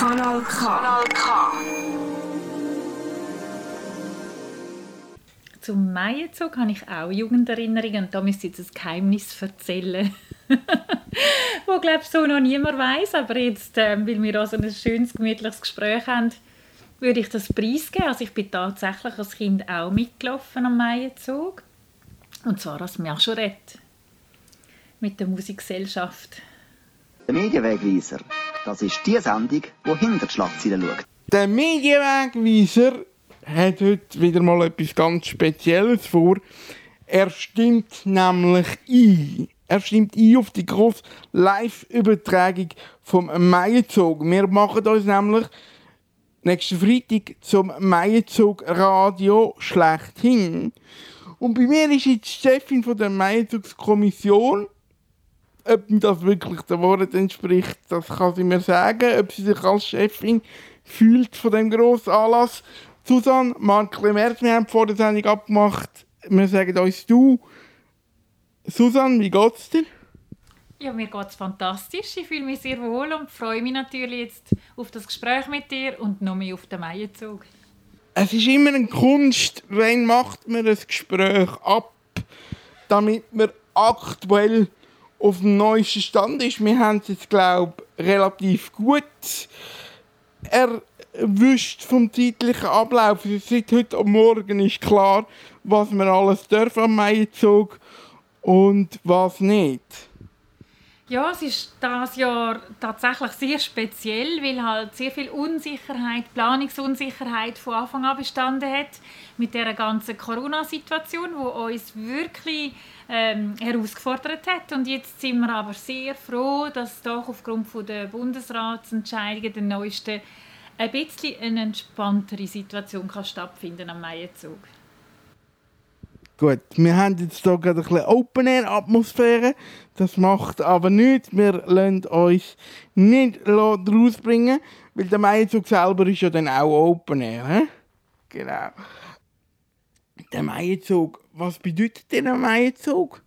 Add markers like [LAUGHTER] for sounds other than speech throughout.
Kanal K. Kanal K. Zum Maienzug habe ich auch Jugenderinnerungen und da müsste ich jetzt ein Geheimnis erzählen. [LAUGHS] wo glaube ich so noch niemand weiß, aber jetzt, ähm, weil wir auch so ein schönes, gemütliches Gespräch haben, würde ich das preisgeben. Also ich bin tatsächlich als Kind auch mitgelaufen am Maienzug. Und zwar als Marschorette. Mit der Musikgesellschaft. Der Medienwegweiser, das ist die Sendung, die hinter die Schlagzeilen schaut. Der Medienwegweiser hat heute wieder mal etwas ganz Spezielles vor. Er stimmt nämlich ein. Er stimmt ein auf die grosse Live-Übertragung vom Maienzug. Wir machen uns nämlich nächsten Freitag zum Maienzug Radio schlechthin. Und bei mir ist jetzt die Chefin von der Maienzugskommission. Ob das wirklich den Worten entspricht, das kann sie mir sagen. Ob sie sich als Chefin fühlt von dem grossen Anlass. Susanne, Mark Merz, wir haben vor der Sendung abgemacht, wir sagen uns du. Susanne, wie geht's dir? Ja, mir geht es fantastisch. Ich fühle mich sehr wohl und freue mich natürlich jetzt auf das Gespräch mit dir und noch mehr auf den Maienzug. Es ist immer eine Kunst, wenn macht man ein Gespräch ab, damit man aktuell auf dem neuesten Stand ist. Wir haben es jetzt, glaube ich, relativ gut erwischt vom zeitlichen Ablauf. Seit heute Morgen ist klar, was wir alles dürfen am Maienzug und was nicht. Ja, es ist das Jahr tatsächlich sehr speziell, weil halt sehr viel Unsicherheit, Planungsunsicherheit von Anfang an bestanden hat mit der ganzen Corona-Situation, wo uns wirklich ähm, herausgefordert hat. Und jetzt sind wir aber sehr froh, dass doch aufgrund von der Bundesratsentscheidungen der neuesten ein bisschen eine entspanntere Situation kann stattfinden am Maienzug. Gut, wir haben jetzt hier gerade ein bisschen Open-Air-Atmosphäre. Das macht aber nichts. Wir lassen uns nicht rausbringen, weil der Maienzug selber ist ja dann auch Open-Air. Genau. Der Maienzug, was bedeutet denn der Maienzug?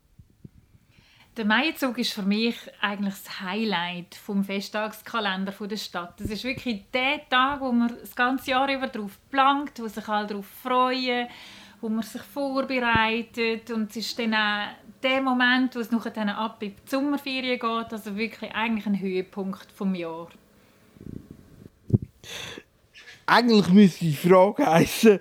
Der Maienzug ist für mich eigentlich das Highlight vom Festtagskalender der Stadt. Es ist wirklich der Tag, wo man das ganze Jahr über darauf plankt, wo sich alle darauf freuen wo man sich vorbereitet und es ist dann auch der Moment, wo es nachher dann ab in die Sommerferien geht, also wirklich eigentlich ein Höhepunkt vom Jahr. Eigentlich müsste die Frage heißen,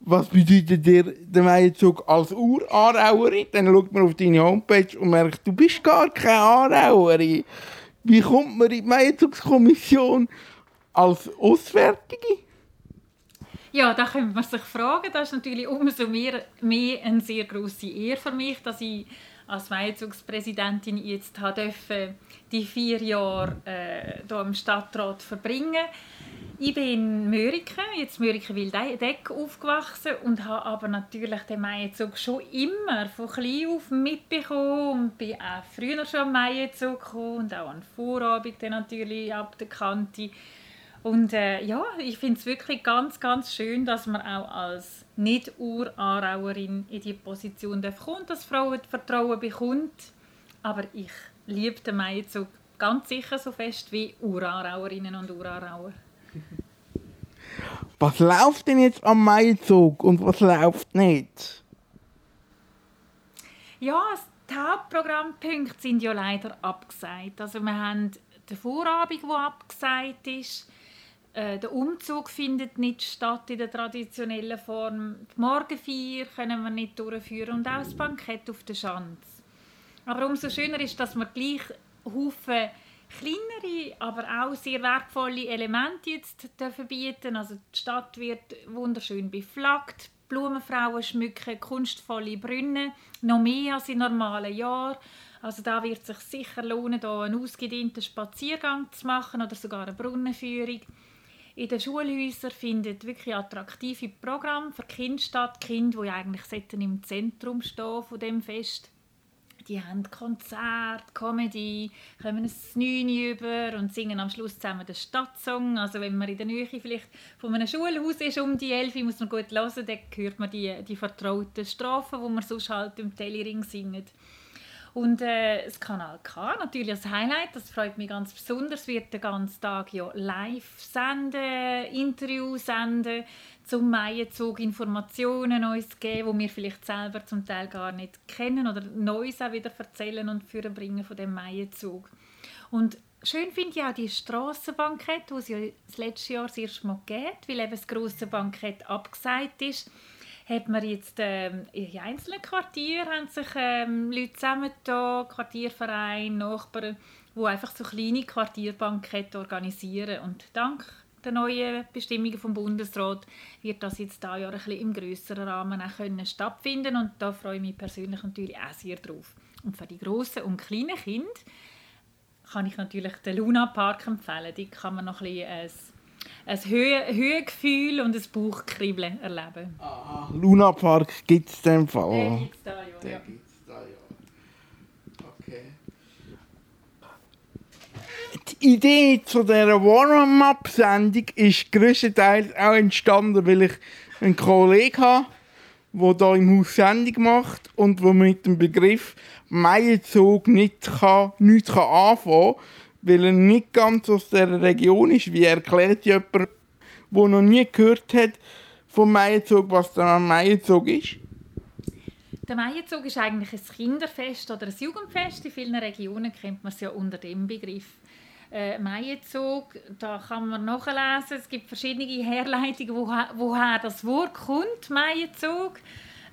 was bedeutet dir der Meierzug als Urarauerin? Dann schaut man auf deine Homepage und merkt, du bist gar keine Arauerin. Wie kommt man in die Meierzugskommission als Auswärtige? Ja, da könnte man sich fragen. Das ist natürlich umso mehr, mehr eine sehr große Ehre für mich, dass ich als Weizugspräsidentin jetzt durfte, die vier Jahre äh, hier im Stadtrat verbringen ich bin in Mörike, jetzt Mörike Wildeck aufgewachsen und habe aber natürlich den Maienzug schon immer von klein auf mitbekommen und bin auch früher schon am Maienzug gekommen und auch an Vorabend natürlich ab der Kante. Und äh, ja, ich finde es wirklich ganz, ganz schön, dass man auch als Nicht-Ur-Arauerin in die Position kommt, dass Frauen Vertrauen bekommt. Aber ich liebe den Maizug ganz sicher so fest wie Urarauerinnen und Urarauer. Was läuft denn jetzt am Maizug und was läuft nicht? Ja, die Hauptprogrammpunkte sind ja leider abgesagt. Also wir haben den Vorabend, der abgesagt ist. Äh, der Umzug findet nicht statt in der traditionellen Form. Die Morgenfeier können wir nicht durchführen und auch das Bankett auf der Schanze. Aber umso schöner ist, dass wir gleich Haufen kleinere, aber auch sehr wertvolle Elemente jetzt bieten Also die Stadt wird wunderschön beflaggt, Blumenfrauen schmücken kunstvolle Brunnen, noch mehr als in normalen Jahren. Also da wird es sich sicher lohnen, da einen ausgedehnten Spaziergang zu machen oder sogar eine Brunnenführung. In den Schulhäusern findet wirklich attraktive Programme für Kinder statt. Kinder, die eigentlich im Zentrum stehen von dem Fest. Die haben Konzert, Comedy, kommen ein Neune über und singen am Schluss zusammen den Stadtsong. Also wenn man in der Nähe vielleicht von einem Schulhaus ist um die Elf, muss man gut hören, dann hört man die, die vertrauten Strophen, die man sonst halt im Telling singt. Und äh, das Kanal K, natürlich das Highlight, das freut mich ganz besonders, wird den ganzen Tag ja live senden, Interviews senden, zum Maienzug Informationen uns geben, die wir vielleicht selber zum Teil gar nicht kennen oder Neues auch wieder erzählen und bringen von dem Maienzug. Und schön finde ich auch die Strassenbankett, die es ja das letzte Jahr das erste Mal gibt, weil eben das grosse Bankett abgesagt ist hat man jetzt ähm, in einzelnen Quartieren haben sich ähm, Leute zusammengetan, Quartiervereine, Nachbarn, die einfach so kleine Quartierbankette organisieren. Und dank der neuen Bestimmungen vom Bundesrat wird das jetzt da Jahr ein bisschen im größeren Rahmen auch können stattfinden und da freue ich mich persönlich natürlich auch sehr drauf. Und für die grossen und kleinen Kinder kann ich natürlich den Luna Park empfehlen. Die kann man noch ein bisschen ein Höhe, Höhegefühl und ein Bauchkribbeln erleben. Ah, Luna Park gibt es in dem Fall. Den gibt es da, ja. ja. gibt's da, ja. Okay. Die Idee zu dieser Warm-Up-Sendung ist größtenteils auch entstanden, weil ich einen Kollegen habe, der hier im Haus Sendung macht und der mit dem Begriff Maienzug nicht kann, nichts kann anfangen kann weil er nicht ganz aus der Region ist. Wie erklärt jemand, der noch nie gehört hat vom Maienzug, was der Maienzug ist? Der Maienzug ist eigentlich ein Kinderfest oder ein Jugendfest. In vielen Regionen kennt man es ja unter dem Begriff. Äh, Maienzug, da kann man nachlesen. Es gibt verschiedene Herleitungen, woher, woher das Wort kommt, Maienzug.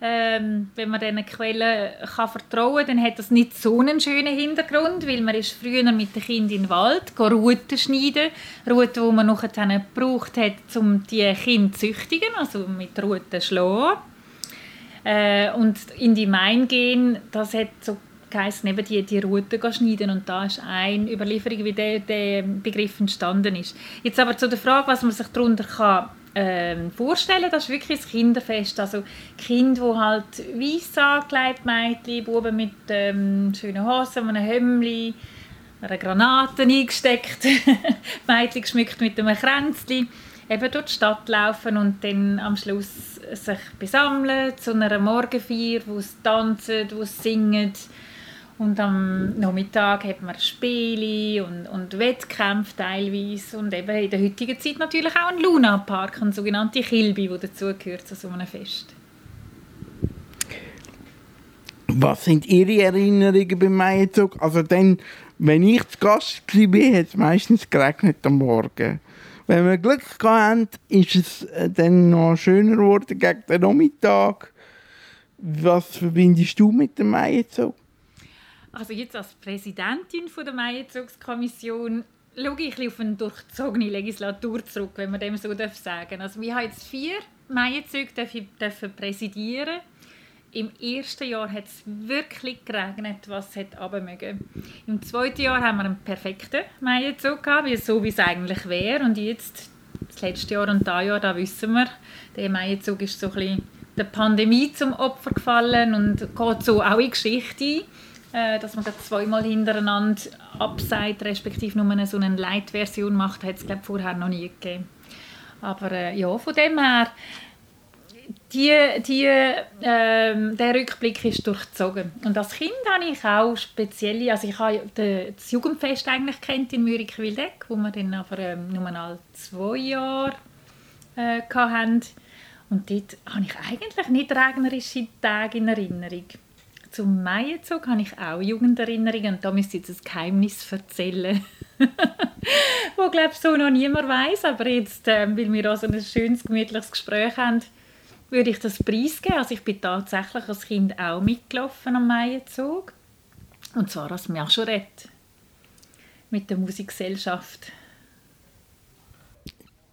Ähm, wenn man diesen Quellen kann vertrauen kann, dann hat das nicht so einen schönen Hintergrund, weil man ist früher mit den Kindern in den Wald Ruten schneiden, Ruten, die man nachher gebraucht hat, um die Kinder zu züchtigen, also mit Ruten schlagen. Äh, und in die Main gehen, das hat so geheißen, eben die, die Routen schneiden und da ist eine Überlieferung, wie der, der Begriff entstanden ist. Jetzt aber zu der Frage, was man sich darunter kann ähm, vorstellen. Das ist wirklich ein Kinderfest. Also Kinder, die halt weiss angelegt, Mädchen, Buben mit ähm, schönen Hosen, einem Hemdli, einer Granate eingesteckt, [LAUGHS] Mädchen geschmückt mit einem Kränzchen, eben durch die Stadt laufen und dann am Schluss sich besammeln zu einer Morgenfeier, wo sie tanzen, wo sie singen, und am Nachmittag hat man Spiele und, und Wettkämpfe teilweise. Und eben in der heutigen Zeit natürlich auch ein Luna-Park, ein sogenannte Kilby, der dazugehört zu so einem Fest. Was sind Ihre Erinnerungen beim Maienzug? Also dann, wenn ich zu Gast war, hat es meistens geregnet am Morgen. Wenn wir Glück hatten, ist es äh, dann noch schöner geworden gegen den Nachmittag. Was verbindest du mit dem Maienzug? Also jetzt als Präsidentin von der Maienzugskommission schaue ich auf eine durchzogene Legislatur zurück, wenn man dem so sagen darf. Also wir haben jetzt vier Maienzüge dürfen präsidieren. Im ersten Jahr hat es wirklich geregnet, was es mögen. Im zweiten Jahr haben wir einen perfekten Maienzug gehabt, wie so wie es eigentlich wäre. Und jetzt, das letzte Jahr und das Jahr, da wissen wir, der Maienzug ist so ein bisschen der Pandemie zum Opfer gefallen und geht so auch in Geschichte ein äh, dass man das zweimal hintereinander abseit, respektive nur so eine Light-Version macht, hat es vorher noch nie gegeben. Aber äh, ja, von dem her, die, die, äh, der Rückblick ist durchzogen. Und als Kind habe ich auch spezielle, also ich habe das Jugendfest eigentlich kennt in Mürik-Wildeck, wo wir dann aber ähm, nur mal zwei Jahre äh, hatten. Und dort habe ich eigentlich nicht regnerische Tage in Erinnerung. Zum Maienzug habe ich auch Jugenderinnerungen und da müsste ich jetzt ein Geheimnis erzählen, [LAUGHS] wo glaube ich so noch niemand weiß, aber jetzt, äh, weil wir auch so ein schönes, gemütliches Gespräch haben, würde ich das preisgeben. Also ich bin tatsächlich als Kind auch mitgelaufen am Maienzug und zwar als Marchorette mit der Musikgesellschaft.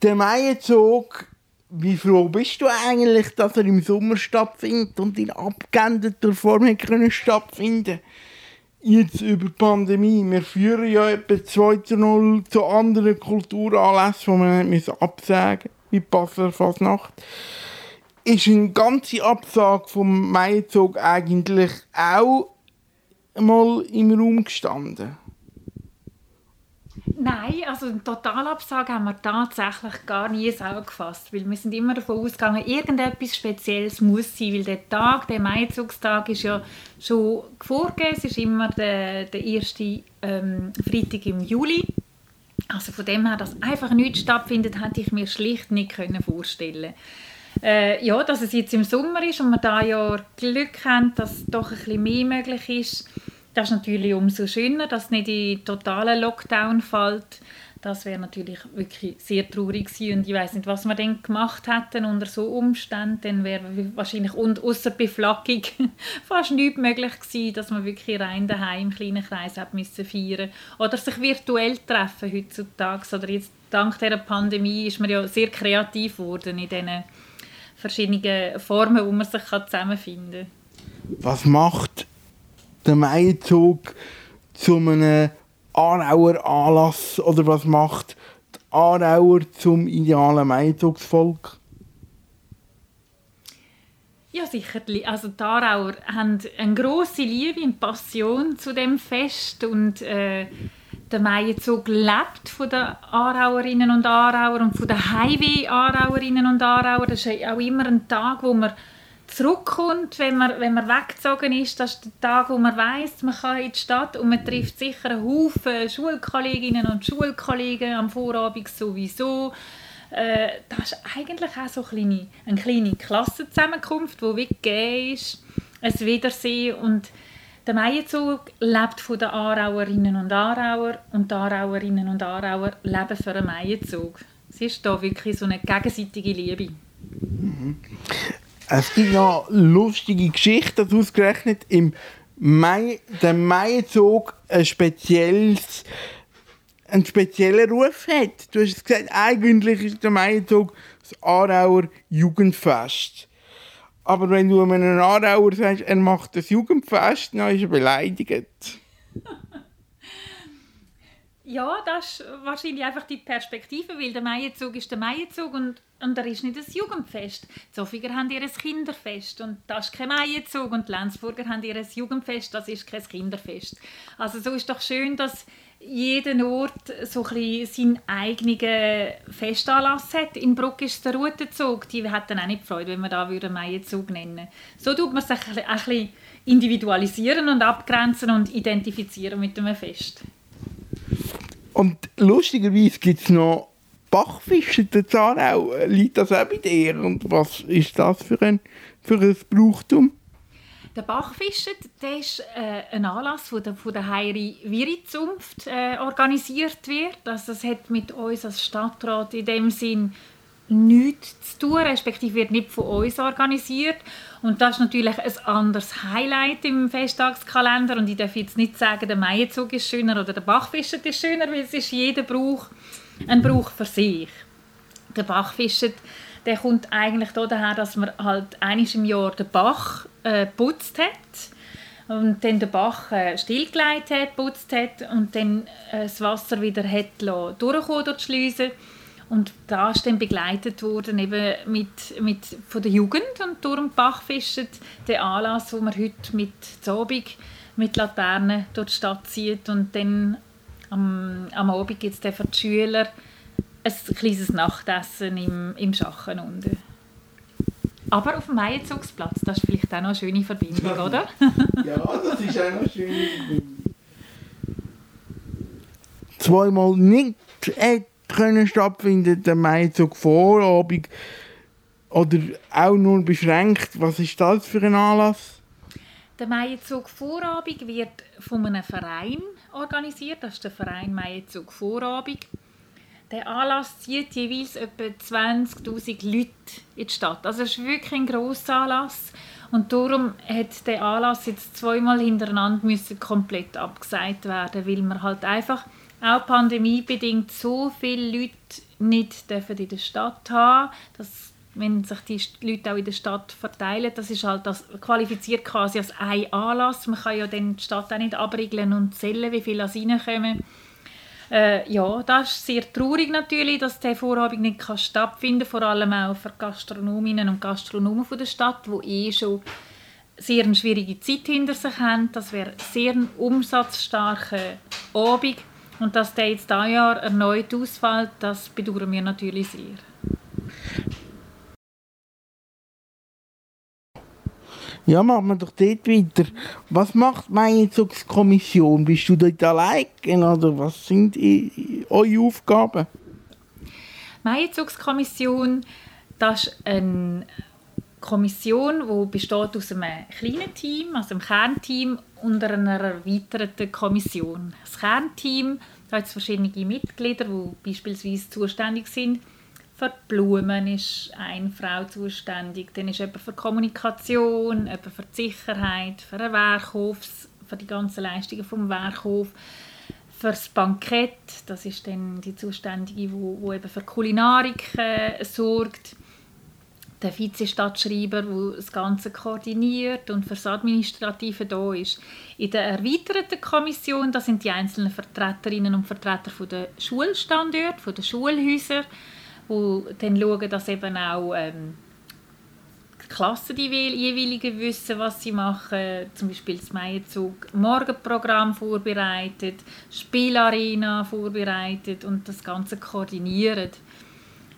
Der Maienzug wie froh bist du eigentlich, dass er im Sommer stattfindet und in abgeänderter Form können stattfinden Jetzt über die Pandemie. Wir führen ja etwa 2 zu 0 zu anderen Kulturanlässen, die man absagen wie Basler Fasnacht. Ist eine ganze Absage vom Maizug eigentlich auch mal im Raum gestanden? Nein, also eine Totalabsage haben wir tatsächlich gar nie selber gefasst, weil wir sind immer davon ausgegangen, irgendetwas Spezielles muss sein, weil der Tag, der Maizugstag ist ja schon vorgegeben, es ist immer der, der erste ähm, Freitag im Juli. Also von dem her, dass einfach nichts stattfindet, hätte ich mir schlicht nicht können vorstellen äh, ja, dass es jetzt im Sommer ist und wir da ja Glück haben, dass doch ein bisschen mehr möglich ist, das ist natürlich umso schöner, dass nicht in totalen Lockdown fällt. Das wäre natürlich wirklich sehr traurig gewesen. und ich weiß nicht, was wir dann gemacht hätten unter so Umständen. Dann wäre wahrscheinlich und außer Beflaggung [LAUGHS] fast nichts möglich gewesen, dass man wirklich rein daheim im kleinen Kreis hat müssen feiern oder sich virtuell treffen heutzutage. Oder jetzt dank der Pandemie ist man ja sehr kreativ geworden in diesen verschiedenen Formen, wo man sich zusammenfinden kann. Was macht der Maizug zu einem Aarauer Anlass oder was macht die Aarauer zum idealen Maizugsvolk? Ja, sicher. Also die Aarauer haben eine grosse Liebe und Passion zu dem Fest und äh, der Maienzug lebt von den Aarauerinnen und Aarauer und von den Highway-Aarauerinnen und Aarauer. Das ist auch immer ein Tag, wo man zurückkommt, wenn man, wenn man weggezogen ist. Das ist der Tag, wo man weiß, man kann in die Stadt und man trifft sicher einen Haufen Schulkolleginnen und Schulkollegen am Vorabend sowieso. Äh, das ist eigentlich auch so eine kleine, eine kleine Klassenzusammenkunft, die wie gegeben ist. Ein Wiedersehen und der Maienzug lebt von den Aarauerinnen und Aarauer und die Aarauerinnen und Aarauer leben für einen Maienzug. Es ist da wirklich so eine gegenseitige Liebe. Mhm. Es gibt noch lustige Geschichten, dass ausgerechnet im Mai, der Maizug ein spezielles einen speziellen Ruf hat. Du hast gesagt, eigentlich ist der Maizug das Aarauer Jugendfest. Aber wenn du einem Aarauer sagst, er macht das Jugendfest, dann ist er beleidigt. Ja, das ist wahrscheinlich einfach die Perspektive, weil der Maienzug ist der Maienzug und, und er ist nicht ein Jugendfest. Die Sofiger haben ihr Kinderfest und das ist kein Maienzug und die Lenzburger haben ihr Jugendfest, das ist kein Kinderfest. Also so ist doch schön, dass jeder Ort so ein seinen eigenen Festanlass hat. In Bruck ist der Routenzug, die hätten auch nicht Freude, wenn wir da einen Maienzug nennen So tut man sich ein bisschen individualisieren und abgrenzen und identifizieren mit einem Fest. Und lustigerweise gibt es noch Bachfische in Zahnau. Liegt das auch bei dir? Und was ist das für ein, für ein Brauchtum? Der Bachfischen der ist äh, ein Anlass, der von, von der Heiri Wirizunft äh, organisiert wird. Also das hat mit uns als Stadtrat in dem Sinn nichts zu tun, respektive wird nicht von uns organisiert. Und das ist natürlich ein anderes Highlight im Festtagskalender. Und ich darf jetzt nicht sagen, der Maienzug ist schöner oder der Bachfischet ist schöner, weil es ist jeder Brauch ein Brauch für sich. Der Bachfischet der kommt eigentlich daher, dass man halt einiges im Jahr den Bach äh, putzt hat und dann den Bach äh, stillgelegt hat, putzt hat und dann äh, das Wasser wieder hat durchkommen durch die Schleuse und da ist dann begleitet worden eben mit, mit, von der Jugend und durch den Bachfischen der Anlass, wo man heute mit Zobig mit Laternen durch die Stadt zieht und dann am, am Abend gibt es für die Schüler ein kleines Nachtessen im, im Schachen unten. Aber auf dem Maienzugsplatz, das ist vielleicht auch noch eine schöne Verbindung, [LAUGHS] oder? ja, das ist auch eine schöne Verbindung. Zweimal nicht können stattfinden, der Maizug Vorabend oder auch nur beschränkt. Was ist das für ein Anlass? Der Maizug Vorabend wird von einem Verein organisiert. Das ist der Verein Maizug Vorabend. Der Anlass zieht jeweils etwa 20.000 Leute in die Stadt. Also es ist wirklich ein grosser Anlass. Und darum hat der Anlass jetzt zweimal hintereinander müssen komplett abgesagt werden, weil man halt einfach auch pandemiebedingt so viele Leute nicht dürfen in der Stadt haben, dass wenn sich die Leute auch in der Stadt verteilen, das ist halt das qualifiziert quasi als ein Anlass. Man kann ja dann die Stadt auch nicht abriegeln und zählen, wie viele reinkommen. Äh, ja, das ist sehr traurig natürlich, dass der Vorabend nicht kann stattfinden vor allem auch für Gastronominnen und Gastronomen der Stadt, die eh schon sehr eine schwierige Zeit hinter sich haben. Das wäre sehr ein umsatzstarker Abend Und dass der jetzt dieses Jahr erneut ausfällt, das bedauern wir natürlich sehr. Ja, machen wir doch dort weiter. Was macht meine Kommission? Bist du dort allein oder was sind eure Aufgaben? Meine Zugskommission, das ist eine Kommission, die besteht aus einem kleinen Team, also einem Kernteam und einer erweiterten Kommission. Das Kernteam da hat verschiedene Mitglieder, die beispielsweise zuständig sind. Für die Blumen ist eine Frau zuständig, dann ist jemand für die Kommunikation, jemand für die Sicherheit, für den Werkhof, für die ganzen Leistungen vom Werkhof, für das Bankett, das ist dann die Zuständige, wo, wo eben für Kulinarik äh, sorgt, der Vize-Stadtschreiber, der das Ganze koordiniert und für das Administrative da ist. In der erweiterten Kommission, das sind die einzelnen Vertreterinnen und Vertreter der Schulstandorte, der Schulhäuser, wo dann schauen, dass eben auch ähm, die Klassen die jeweiligen wissen, was sie machen. Zum Beispiel das Meierzug Morgenprogramm vorbereitet, Spielarena vorbereitet und das Ganze koordiniert.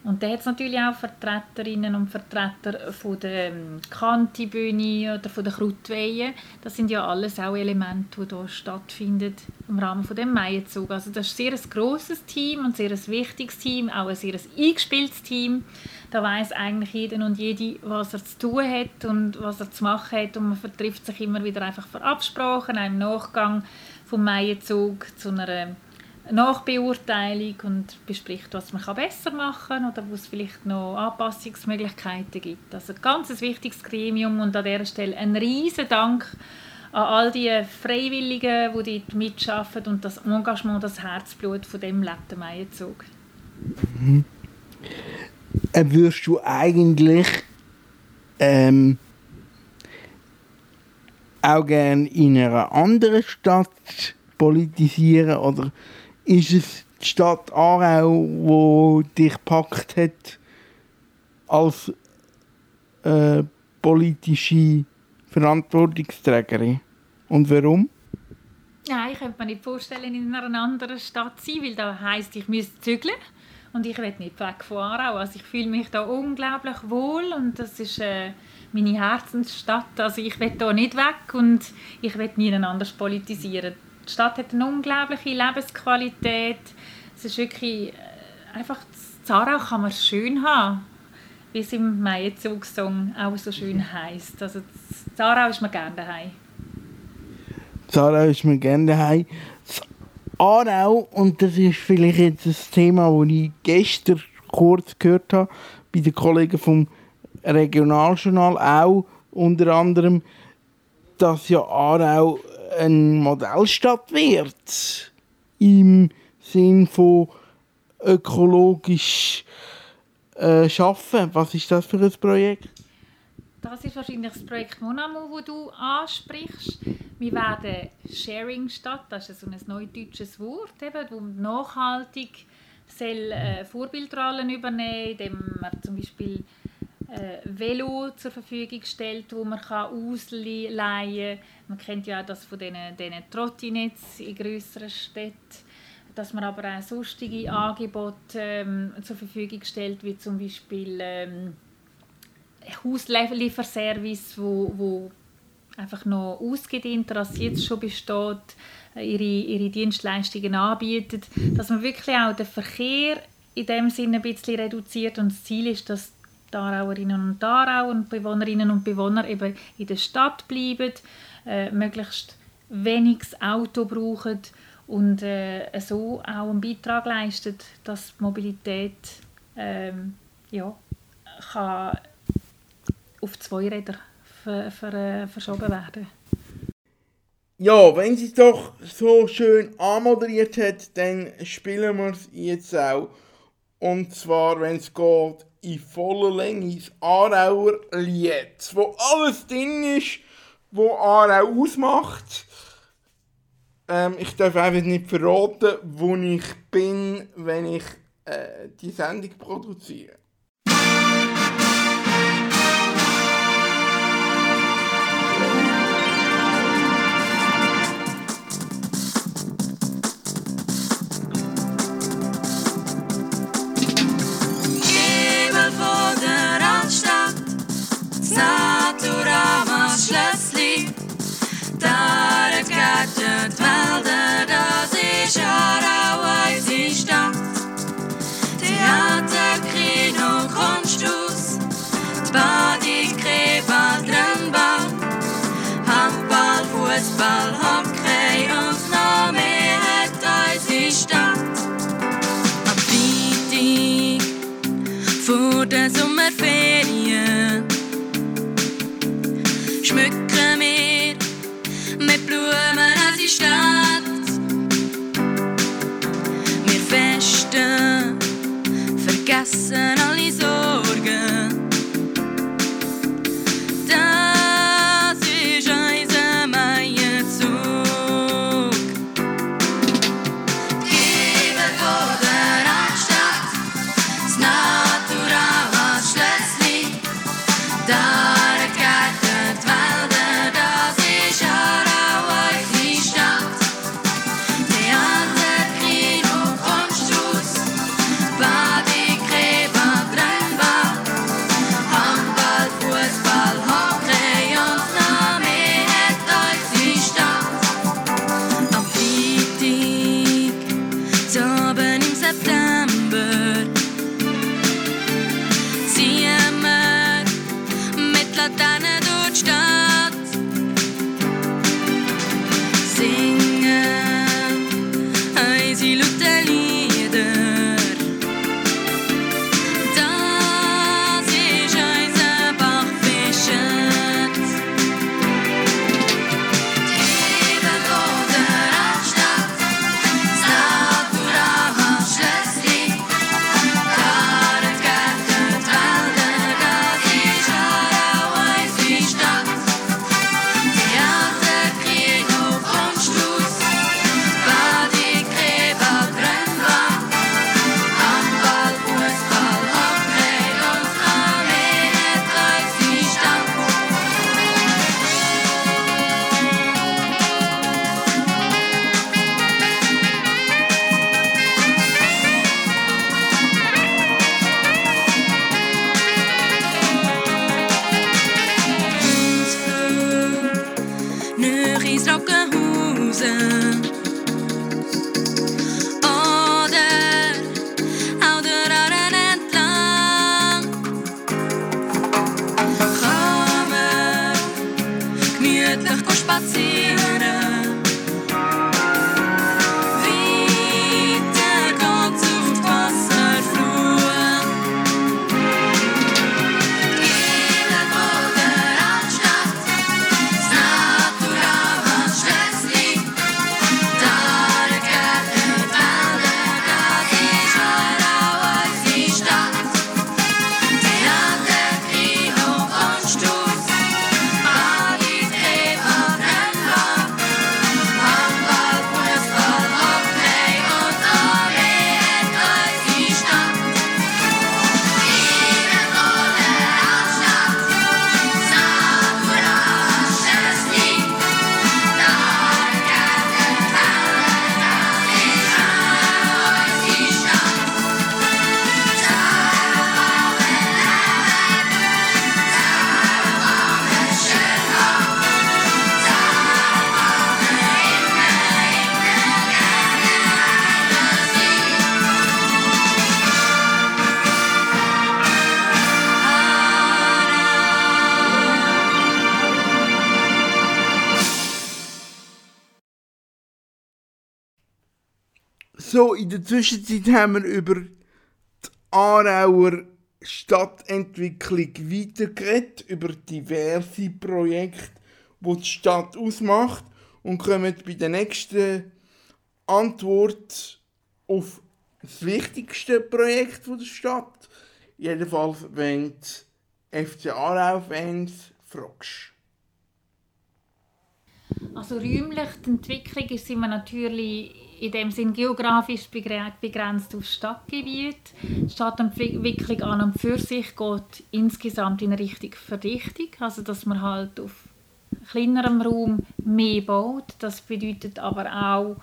Und da hat es natürlich auch Vertreterinnen und Vertreter von der ähm, Kantibühne oder von der Krautweihe. Das sind ja alles auch Elemente, die hier stattfinden im Rahmen von dem Maienzug. Also das ist ein sehr grosses Team und sehr ein wichtiges Team, auch ein sehr eingespieltes Team. Da weiß eigentlich jeder und jede, was er zu tun hat und was er zu machen hat und man vertrifft sich immer wieder einfach für Absprachen, im Nachgang vom Maienzug zu einer Nachbeurteilung und bespricht, was man besser machen kann oder wo es vielleicht noch Anpassungsmöglichkeiten gibt. Also ein ganz wichtiges Gremium und an dieser Stelle ein riesen Dank an all die Freiwilligen, die dort mitarbeiten und das Engagement, das Herzblut von dem letzten Maienzug. Mhm. Äh, würdest du eigentlich ähm, auch gerne in einer anderen Stadt politisieren oder ist es die Stadt Aarau, die dich gepackt hat als äh, politische Verantwortungsträgerin? Und warum? Ja, ich könnte mir nicht vorstellen, in einer anderen Stadt zu sein, weil das heisst, ich müsste zügeln und ich will nicht weg von Aarau. Also ich fühle mich da unglaublich wohl und das ist äh, meine Herzensstadt. Also ich will da nicht weg und ich will nie anders politisieren. Die Stadt hat eine unglaubliche Lebensqualität. Es ist wirklich äh, einfach, Zarau kann man schön haben, wie es im Maienzug-Song auch so schön heisst. Also Zarau ist mir gerne daheim. Zarau ist mir gerne daheim. Aarau, und das ist vielleicht jetzt ein Thema, das ich gestern kurz gehört habe, bei den Kollegen vom Regionaljournal auch unter anderem, dass ja Aarau eine Modellstadt wird. Im Sinn von ökologisch äh, schaffen. Was ist das für ein Projekt? Das ist wahrscheinlich das Projekt Monamo, das du ansprichst. Wir werden Sharing-Stadt, das ist so ein neudeutsches Wort, eben, wo nachhaltig soll, äh, Vorbildrollen übernehmen, indem man zum Beispiel äh, Velo zur Verfügung stellt, wo man kann ausleihen kann. Man kennt ja auch das von diesen, diesen Trottinetz in grösseren Städten dass man aber auch sonstige Angebote ähm, zur Verfügung stellt, wie zum Beispiel ähm, Hauslieferservice, wo, wo einfach noch ausgedehnter als jetzt schon besteht, ihre, ihre Dienstleistungen anbietet, dass man wirklich auch den Verkehr in dem Sinne ein bisschen reduziert und das Ziel ist, dass die Aarauerinnen und Aarauer und Bewohnerinnen und Bewohner eben in der Stadt bleiben, äh, möglichst wenig Auto brauchen und äh, so auch einen Beitrag leisten, dass die Mobilität ähm, ja, kann auf zwei Räder ver, ver, äh, verschoben werden ja, wenn sie es doch so schön anmoderiert hat, dann spielen wir es jetzt auch. Und zwar, wenn es geht, in voller Länge das Aarauer Lied, wo alles drin ist, wo Aarau ausmacht. Ähm, ich darf einfach nicht verraten, wo ich bin, wenn ich äh, die Sendung produziere. Die Wälder, das ist Aarau unsere Stadt. Theater, Kino, Kunsthaus, die Badung, Krebat, Rennbahn, Handball, Fußball, Hockey und noch mehr hat unsere Freitag vor den Sommerferien schmücken wir mit Blumen Stadt. Wir festen, vergessen alle der Zwischenzeit haben wir über die Aarauer Stadtentwicklung weitergeredet, über diverse Projekte, die die Stadt ausmacht und kommen bei der nächsten Antwort auf das wichtigste Projekt der Stadt. Jedenfalls, wenn die FC Aarau-Fans fragst. Also räumlich, die Entwicklung sind wir natürlich in dem Sinn geografisch begre- begrenzt auf Stadtgebiet. Die Stadtentwicklung an und für sich geht insgesamt in Richtung Verdichtung, also dass man halt auf kleinerem Raum mehr baut. Das bedeutet aber auch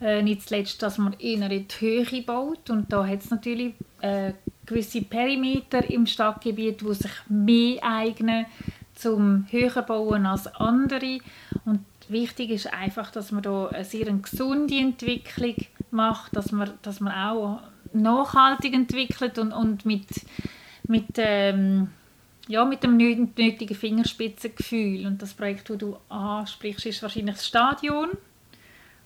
äh, nicht zuletzt, dass man eher in Höhe baut und da hat es natürlich äh, gewisse Perimeter im Stadtgebiet, wo sich mehr eignen zum höher bauen als andere und wichtig ist einfach, dass man da eine sehr gesunde Entwicklung macht, dass man, dass man auch nachhaltig entwickelt und, und mit, mit, ähm, ja, mit dem nötigen Fingerspitzengefühl. Und das Projekt, das du ansprichst, ist wahrscheinlich das Stadion.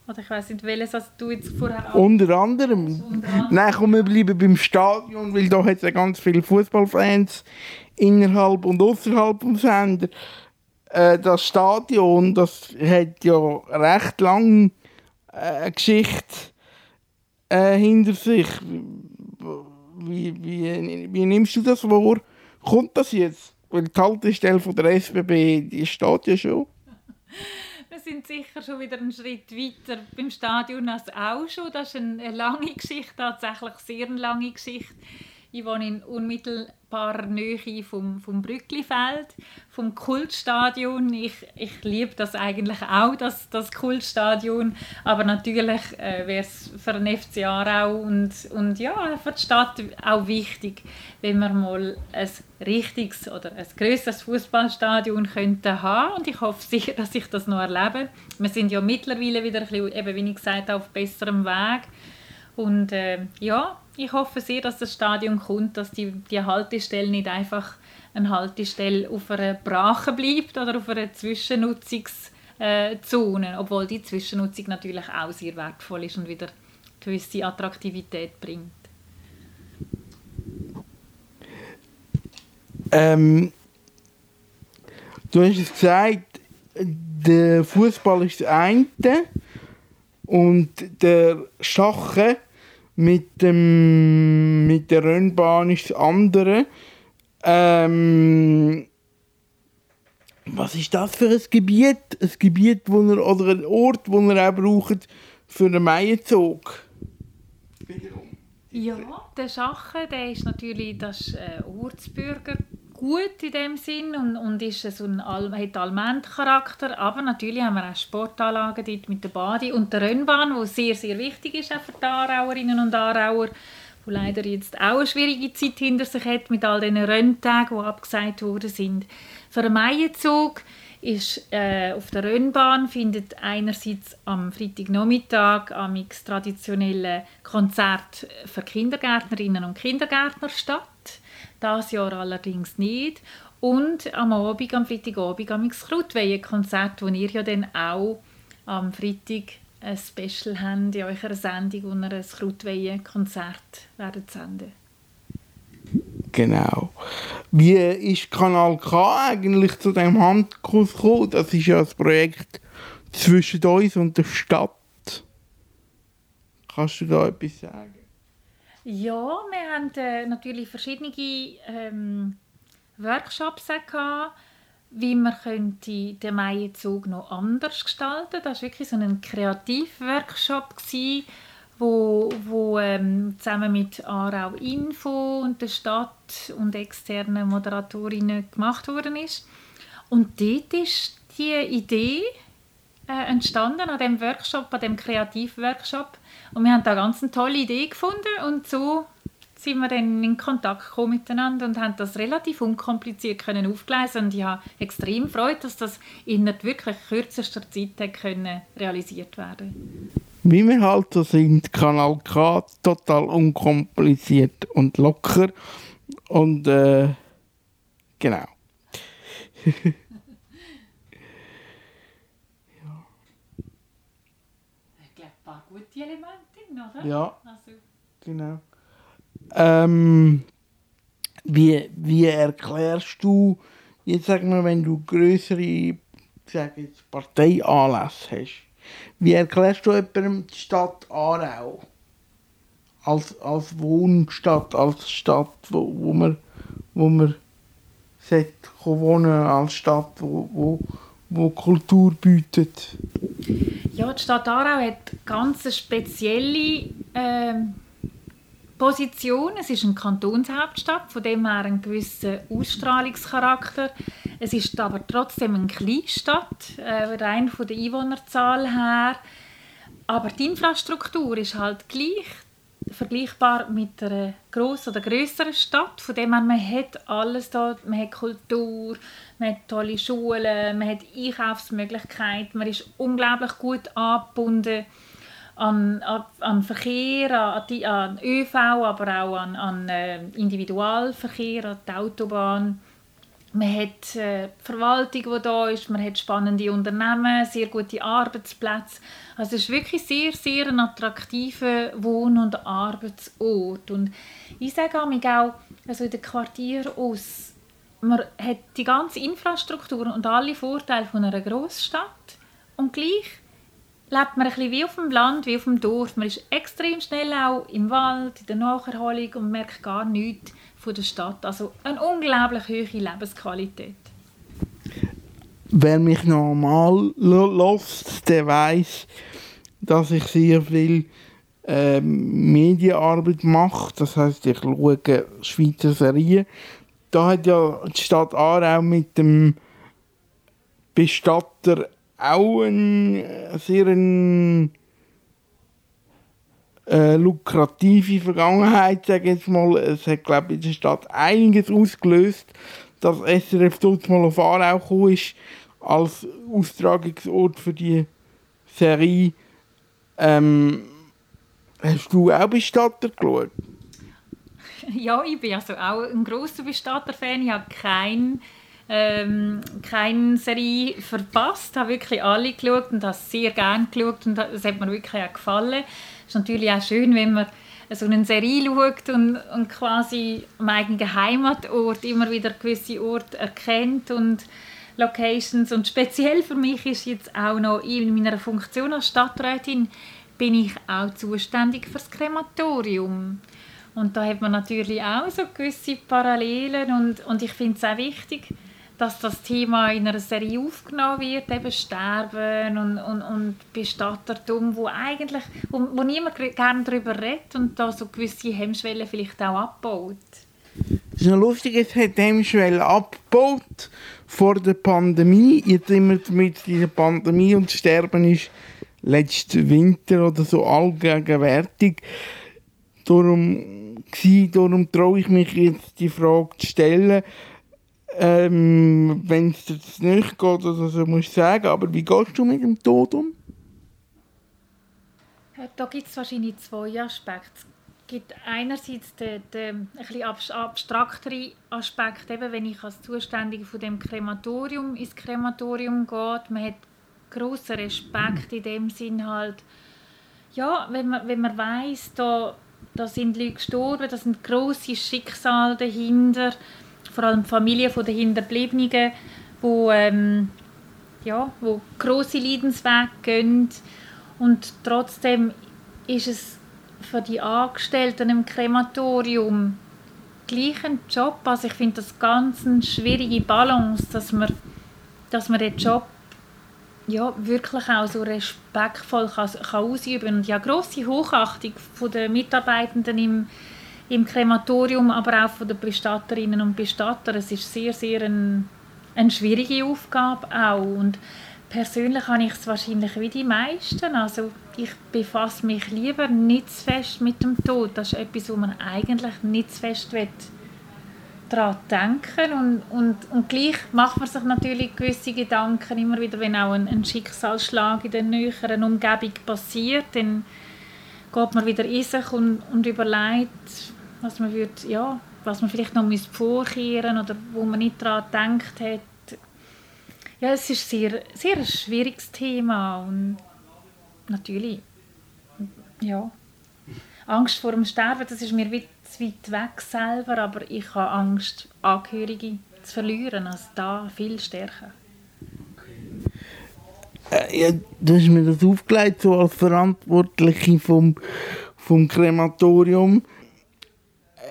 Oder ich weiß nicht, welches also du jetzt vorher Unter anderem. Unter anderem. Nein, komm, wir bleiben beim Stadion, weil da hat es ja ganz viele Fußballfans innerhalb und außerhalb des Sender. Äh, das Stadion, das hat ja recht lange äh, Geschichte äh, hinter sich. Wie, wie, wie nimmst du das vor? Kommt das jetzt? Weil die Haltestelle von der SBB, die steht ja schon. [LAUGHS] Wir sind sicher schon wieder einen Schritt weiter beim Stadion als auch schon. Das ist eine lange Geschichte, tatsächlich sehr lange Geschichte. Ich wohne in unmittelbarer Nähe vom, vom Brücklifeld, vom Kultstadion. Ich, ich liebe das eigentlich auch, das, das Kultstadion. Aber natürlich äh, wäre es für den FC Aarau und, und ja, für die Stadt auch wichtig, wenn wir mal ein richtiges oder ein grösseres Fußballstadion könnten haben. Und ich hoffe sicher, dass ich das noch erlebe. Wir sind ja mittlerweile wieder, ein bisschen, eben, wie ich gesagt habe, auf besserem Weg. Und äh, ja, ich hoffe sehr, dass das Stadion kommt, dass die, die Haltestelle nicht einfach eine Haltestelle auf einer Brache bleibt oder auf einer Zwischennutzungszone, obwohl die Zwischennutzung natürlich auch sehr wertvoll ist und wieder gewisse Attraktivität bringt. Ähm, du hast es gesagt, der Fußball ist das eine und der Schachen mit, dem, mit der Rennbahn ist das andere. Ähm, was ist das für ein Gebiet? Ein Gebiet, wo er, oder ein Ort, wo er auch braucht für einen Meienzug? Ja, der Schachen, der ist natürlich das ist, äh, Ortsbürger gut in dem Sinn und, und ist so ein, hat Allmend-Charakter, aber natürlich haben wir auch Sportanlagen dort mit der Bade und der Rennbahn, die sehr, sehr wichtig ist auch für die Aarauerinnen und Aarauer, die leider jetzt auch eine schwierige Zeit hinter sich hat mit all diesen Renntagen, die abgesagt worden sind. Für einen Maienzug ist äh, auf der Rennbahn findet einerseits am Freitagnachmittag am traditionelle Konzert für Kindergärtnerinnen und Kindergärtner statt das Jahr allerdings nicht. Und am Abend, am Freitagabend, am Krautweihenkonzert, wo ihr ja dann auch am Freitag ein Special habt in eurer Sendung, wo ihr ein Krautweihenkonzert werdet senden Genau. Wie ist Kanal K eigentlich zu dem Handkurs gekommen? Das ist ja ein Projekt zwischen uns und der Stadt. Kannst du da etwas sagen? Ja, wir haben äh, natürlich verschiedene ähm, Workshops gehabt, wie man könnte den Maienzug noch anders gestalten. Das war wirklich so ein Kreativworkshop wo, wo ähm, zusammen mit Aarau Info und der Stadt und externen Moderatorinnen gemacht worden ist. Und dort ist die Idee äh, entstanden an dem Workshop, an dem Kreativworkshop und wir haben da ganz eine tolle Idee gefunden und so sind wir dann in Kontakt gekommen miteinander und haben das relativ unkompliziert können aufgleisen und ich habe extrem Freude, dass das in wirklich kürzester Zeit können realisiert werden. Wie wir halt so sind, Kanal K, total unkompliziert und locker und äh, genau. [LAUGHS] die Elemente. drin, oder? Ja, also. genau. Ähm, wie, wie erklärst du, jetzt sagen wir, wenn du größere jetzt, Parteianlässe hast, wie erklärst du jemandem die Stadt Aarau? Als, als Wohnstadt, als Stadt, wo, wo man, wo man wohnen als Stadt, wo, wo, wo Kultur bietet? Ja, die Stadt Aarau hat ganz eine spezielle äh, Position. Es ist eine Kantonshauptstadt, von dem her einen gewissen Ausstrahlungscharakter. Es ist aber trotzdem eine Kleinstadt, äh, rein von der Einwohnerzahl her. Aber die Infrastruktur ist halt gleich vergleichbar mit einer grossen oder größeren Stadt. Von dem her, man hat alles da. Man hat Kultur, man hat tolle Schulen, man hat Einkaufsmöglichkeiten, man ist unglaublich gut angebunden an, an, an Verkehr, an, die, an ÖV, aber auch an, an äh, Individualverkehr, an die Autobahn. Man hat äh, die Verwaltung, die da ist, man hat spannende Unternehmen, sehr gute Arbeitsplätze. Also es ist wirklich sehr, sehr ein attraktiver Wohn- und Arbeitsort. Und ich sage auch, also in den Quartieren aus, man hat die ganze Infrastruktur und alle Vorteile von einer Großstadt und gleich lebt man ein bisschen wie auf dem Land, wie auf dem Dorf. Man ist extrem schnell auch im Wald, in der Nacherholung und merkt gar nichts von der Stadt. Also eine unglaublich hohe Lebensqualität. Wer mich normal lässt, der weiß, dass ich sehr viel äh, Medienarbeit mache. Das heißt, ich schaue Schweizer Serien. Da hat ja die Stadt Aarau mit dem Bestatter auch eine sehr ein, äh, lukrative Vergangenheit, sage ich jetzt mal. Es hat, glaube ich, in der Stadt einiges ausgelöst, dass SRF dort mal auf Aarau gekommen ist, als Austragungsort für die Serie. Ähm, hast du auch Bestatter geschaut? [LAUGHS] Ja, ich bin also auch ein grosser Bestatter-Fan. Ich habe keinen ähm, keine Serie verpasst. Ich habe wirklich alle geschaut und habe sehr gerne geschaut und es hat mir wirklich auch gefallen. Es ist natürlich auch schön, wenn man so eine Serie schaut und, und quasi am eigenen Heimatort immer wieder gewisse Orte erkennt und Locations. Und speziell für mich ist jetzt auch noch in meiner Funktion als Stadträtin bin ich auch zuständig für das Krematorium. Und da hat man natürlich auch so gewisse Parallelen und, und ich finde es auch wichtig, dass das Thema in einer Serie aufgenommen wird, eben Sterben und, und, und Bestattertum, wo eigentlich, wo, wo niemand gerne darüber redet und da so gewisse Hemmschwellen vielleicht auch abbaut. Das ist noch lustig, es hat Hemmschwellen abgebaut vor der Pandemie. Jetzt immer mit dieser Pandemie und Sterben ist letzten Winter oder so allgegenwärtig. Darum, darum traue ich mich jetzt die Frage zu stellen, ähm, Wenn es jetzt nicht geht, oder so, muss ich sagen, aber wie gehst du mit dem Tod um? Da gibt es wahrscheinlich zwei Aspekte. Es gibt einerseits den, den etwas abstraktere Aspekt, eben wenn ich als Zuständige von dem Krematorium ins Krematorium gehe. Man hat grossen Respekt in dem Sinn halt, ja, wenn man, wenn man weiss, da, da sind Leute gestorben, da sind grosse Schicksale dahinter vor allem Familien der Hinterbliebenen, wo, ähm, ja, wo grosse Leidenswege gehen. Und trotzdem ist es für die Angestellten im Krematorium gleich ein Job. Also ich finde das ganz eine schwierige Balance, dass man, dass man den Job ja, wirklich auch so respektvoll kann, kann ausüben kann. Und ja, grosse Hochachtung von den Mitarbeitenden im im Krematorium, aber auch von den Bestatterinnen und Bestattern. Es ist sehr, sehr ein, eine schwierige Aufgabe auch. Und persönlich habe ich es wahrscheinlich wie die meisten. Also ich befasse mich lieber nicht zu fest mit dem Tod. Das ist etwas, wo man eigentlich nicht zu fest will daran denken und, und, und gleich macht man sich natürlich gewisse Gedanken immer wieder, wenn auch ein, ein Schicksalsschlag in der näheren Umgebung passiert, dann geht man wieder in sich und, und überlegt, was man, würde, ja, was man vielleicht noch vorkehren oder wo man nicht daran gedacht hat. Ja, es ist sehr, sehr ein schwieriges Thema und natürlich, ja, Angst vor dem Sterben, das ist mir weit, weit weg selber, aber ich habe Angst, Angehörige zu verlieren, also da viel stärker. Äh, ja, du hast mir das aufgelegt, so als Verantwortliche vom, vom Krematorium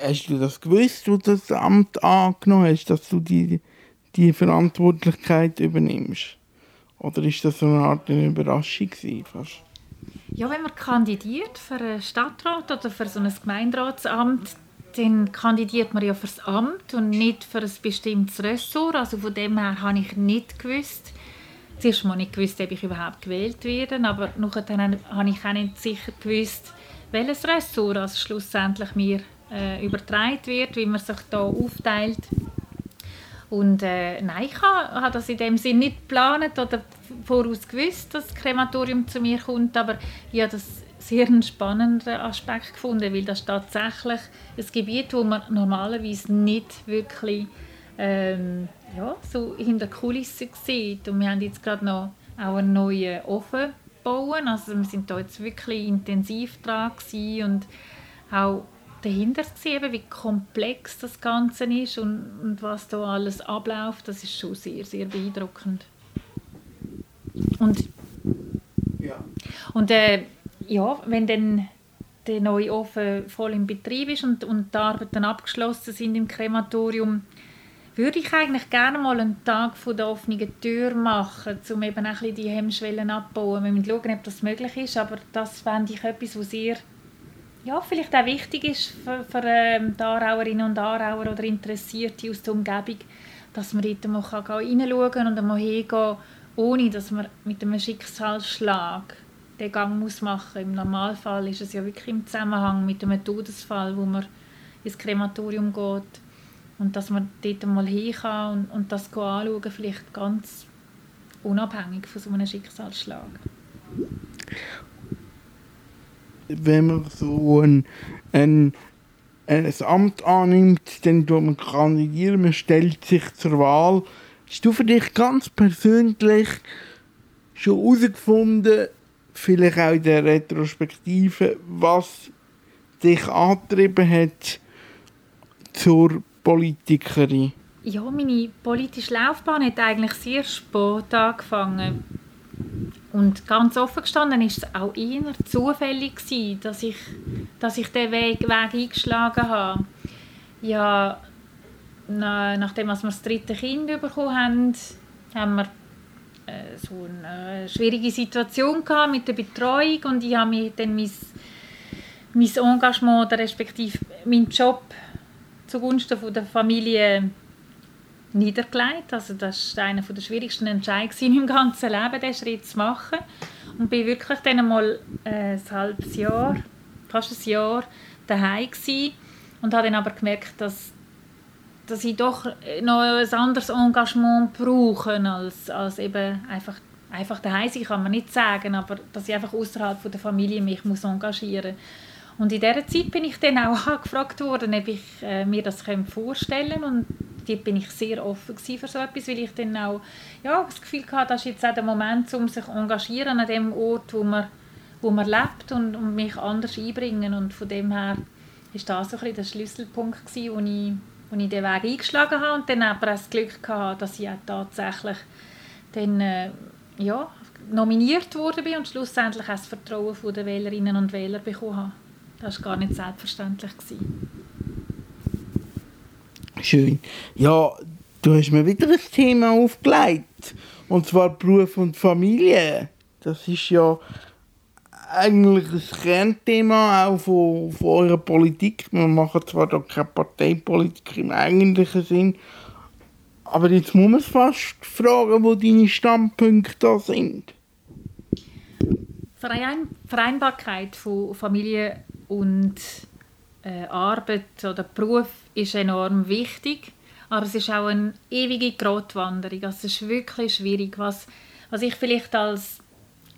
hast du das gewusst, du das Amt angenommen hast, dass du die, die Verantwortlichkeit übernimmst? Oder ist das so eine Art eine Überraschung gewesen? Ja, wenn man kandidiert für einen Stadtrat oder für so ein Gemeinderatsamt, dann kandidiert man ja für das Amt und nicht für ein bestimmtes Ressort. Also von dem her habe ich nicht gewusst, zuerst mal nicht gewusst, ob ich überhaupt gewählt werde, aber nachher habe ich auch nicht sicher gewusst, welches Ressort also schlussendlich mir äh, übertragen wird, wie man sich da aufteilt. Und äh, nein, ich habe, das in dem Sinne nicht geplant oder voraus gewusst, dass das Krematorium zu mir kommt, aber ich habe das sehr einen spannenden Aspekt gefunden, weil das tatsächlich ein Gebiet, wo man normalerweise nicht wirklich ähm, ja, so hinter Kulissen sieht. Und wir haben jetzt gerade noch auch einen neuen Ofen bauen. Also wir sind da jetzt wirklich intensiv dran und auch dahinter gesehen, wie komplex das Ganze ist und, und was da alles abläuft, das ist schon sehr, sehr beeindruckend. Und, ja. und äh, ja, wenn dann der neue Ofen voll im Betrieb ist und, und die Arbeiten abgeschlossen sind im Krematorium, würde ich eigentlich gerne mal einen Tag von der offenen Tür machen, um eben ein die Hemmschwellen abzubauen. Wir müssen schauen, ob das möglich ist, aber das fände ich etwas, was sehr ja, vielleicht auch wichtig ist für, für ähm, die Aarauerinnen und Aarauer oder Interessierte aus der Umgebung, dass man dort mal reinschauen kann und einmal hingehen ohne dass man mit einem Schicksalsschlag den Gang muss machen Im Normalfall ist es ja wirklich im Zusammenhang mit einem Todesfall, wo man ins Krematorium geht und dass man dort mal hin kann und, und das anschauen, vielleicht ganz unabhängig von so einem Schicksalsschlag. Wenn man so ein, ein, ein Amt annimmt, dann tut man kandidieren, man stellt sich zur Wahl. Hast du für dich ganz persönlich schon herausgefunden, vielleicht auch in der Retrospektive, was dich angetrieben hat zur Politikerin? Ja, meine politische Laufbahn hat eigentlich sehr spät angefangen. Und ganz offen gestanden ist es auch eher zufällig gewesen, dass ich, dass ich den Weg, Weg eingeschlagen habe. Ja, na, nachdem wir das dritte Kind bekommen haben, haben wir äh, so eine schwierige Situation gehabt mit der Betreuung und ich habe mich dann mein, mein Engagement respektive meinen Job zugunsten von der Familie niedergelegt. Also das war einer der schwierigsten Entscheidungen im ganzen Leben, diesen Schritt zu machen. Und bin wirklich dann einmal äh, ein halbes Jahr, fast ein Jahr daheim gewesen und habe dann aber gemerkt, dass, dass ich doch noch ein anderes Engagement brauche, als, als eben einfach, einfach daheim sein, kann man nicht sagen, aber dass ich einfach außerhalb der Familie mich muss engagieren muss. Und in dieser Zeit bin ich dann auch [LAUGHS] angefragt worden, ob ich äh, mir das vorstellen. Und dort bin ich sehr offen für so etwas, weil ich dann auch ja, das Gefühl hatte, das ist jetzt auch der Moment, um sich engagieren an dem Ort, wo man, wo man lebt und, und mich anders einbringen. Und von dem her war das so der Schlüsselpunkt, gewesen, wo ich, wo ich den Weg eingeschlagen habe und dann aber auch das Glück hatte, dass ich auch tatsächlich dann, äh, ja, nominiert bin und schlussendlich auch das Vertrauen der Wählerinnen und Wähler bekommen habe. Das war gar nicht selbstverständlich. Schön. Ja, du hast mir wieder ein Thema aufgelegt. Und zwar Beruf und Familie. Das ist ja eigentlich ein Kernthema auch von, von eurer Politik. Wir machen zwar da keine Parteipolitik im eigentlichen Sinn, aber jetzt muss man fast fragen, wo deine Standpunkte da sind. Vereinbarkeit von Familie und äh, Arbeit oder Beruf ist enorm wichtig, aber es ist auch eine ewige Grotwanderung. Also es ist wirklich schwierig, was, was ich vielleicht als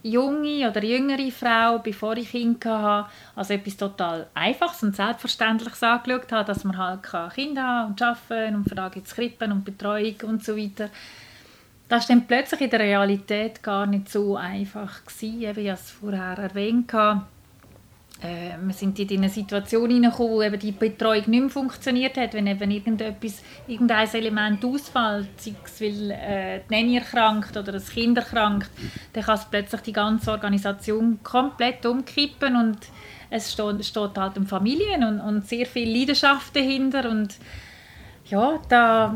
junge oder jüngere Frau, bevor ich Kinder hatte, als etwas total Einfaches und Selbstverständliches angeschaut habe, dass man halt Kinder haben und arbeiten und da gibt Krippen und Betreuung und so weiter. Das war dann plötzlich in der Realität gar nicht so einfach gewesen, wie ich es vorher erwähnt habe äh, wir sind in eine Situation hineingekommen, wo eben die Betreuung nicht mehr funktioniert hat, wenn eben irgendetwas, irgendein Element ausfällt, sei es weil äh, die Nanny erkrankt oder das Kind erkrankt, dann kann es plötzlich die ganze Organisation komplett umkippen und es steht, steht halt um Familien und, und sehr viel Leidenschaft dahinter und ja, da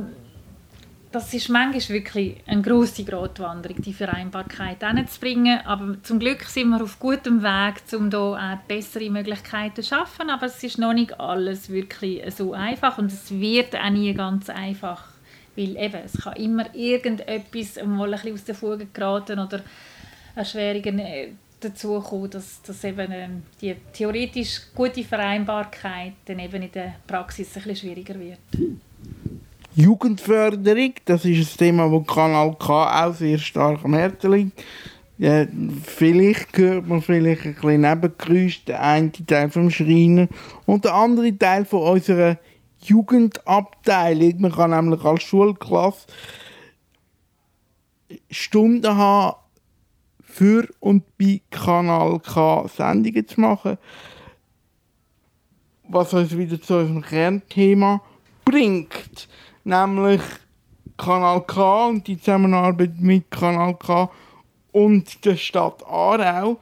das ist manchmal wirklich eine grosse Gratwanderung, die Vereinbarkeit hinzubringen. Aber zum Glück sind wir auf gutem Weg, um hier auch bessere Möglichkeiten zu schaffen. Aber es ist noch nicht alles wirklich so einfach und es wird auch nie ganz einfach. Weil eben, es kann immer irgendetwas mal ein bisschen aus den Fugen geraten oder Erschwerungen. dazu gekommen, dass, dass eben ähm, die theoretisch gute Vereinbarkeit dann eben in der Praxis ein bisschen schwieriger wird. Jugendförderung, das ist ein Thema, das Kanal K auch sehr stark am Herzen liegt. Ja, vielleicht hört man vielleicht ein bisschen Nebengeräusch, der eine Teil vom Schreiner und der andere Teil von unserer Jugendabteilung. Man kann nämlich als Schulklasse Stunden haben, für und bei Kanal K Sendungen zu machen. Was uns wieder zu unserem Kernthema bringt, nämlich Kanal K und die Zusammenarbeit mit Kanal K und der Stadt Aarau.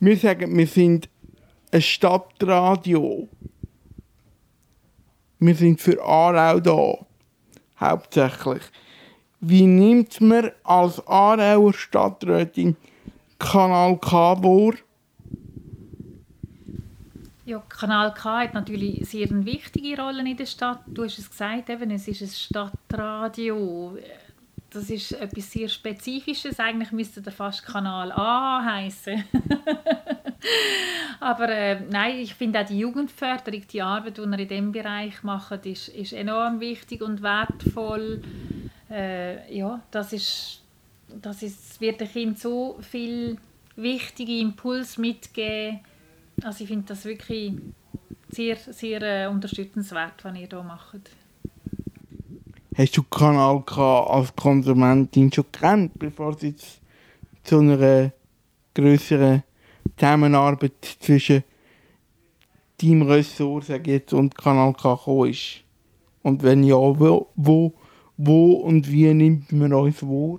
Wir sagen, wir sind ein Stadtradio. Wir sind für Aarau da. Hauptsächlich. Wie nimmt man als Aarauer Stadträtin Kanal K wahr? Ja, Kanal K hat natürlich sehr eine wichtige Rolle in der Stadt. Du hast es gesagt, eben, es ist ein Stadtradio. Das ist etwas sehr Spezifisches. Eigentlich müsste der fast Kanal A heißen. [LAUGHS] Aber äh, nein, ich finde auch die Jugendförderung, die Arbeit, die er in diesem Bereich macht, ist, ist enorm wichtig und wertvoll. Äh, ja, das ist, das ist, wird dem Kind so viel wichtige Impulse mitgeben. Also ich finde das wirklich sehr, sehr äh, unterstützenswert, was ihr hier macht. Hast du Kanal K als Konsumentin schon gekannt, bevor es zu einer größeren Zusammenarbeit zwischen deinem Ressort jetzt, und Kanal K gekommen ist? Und wenn ja, wo, wo, wo und wie nimmt man uns wahr?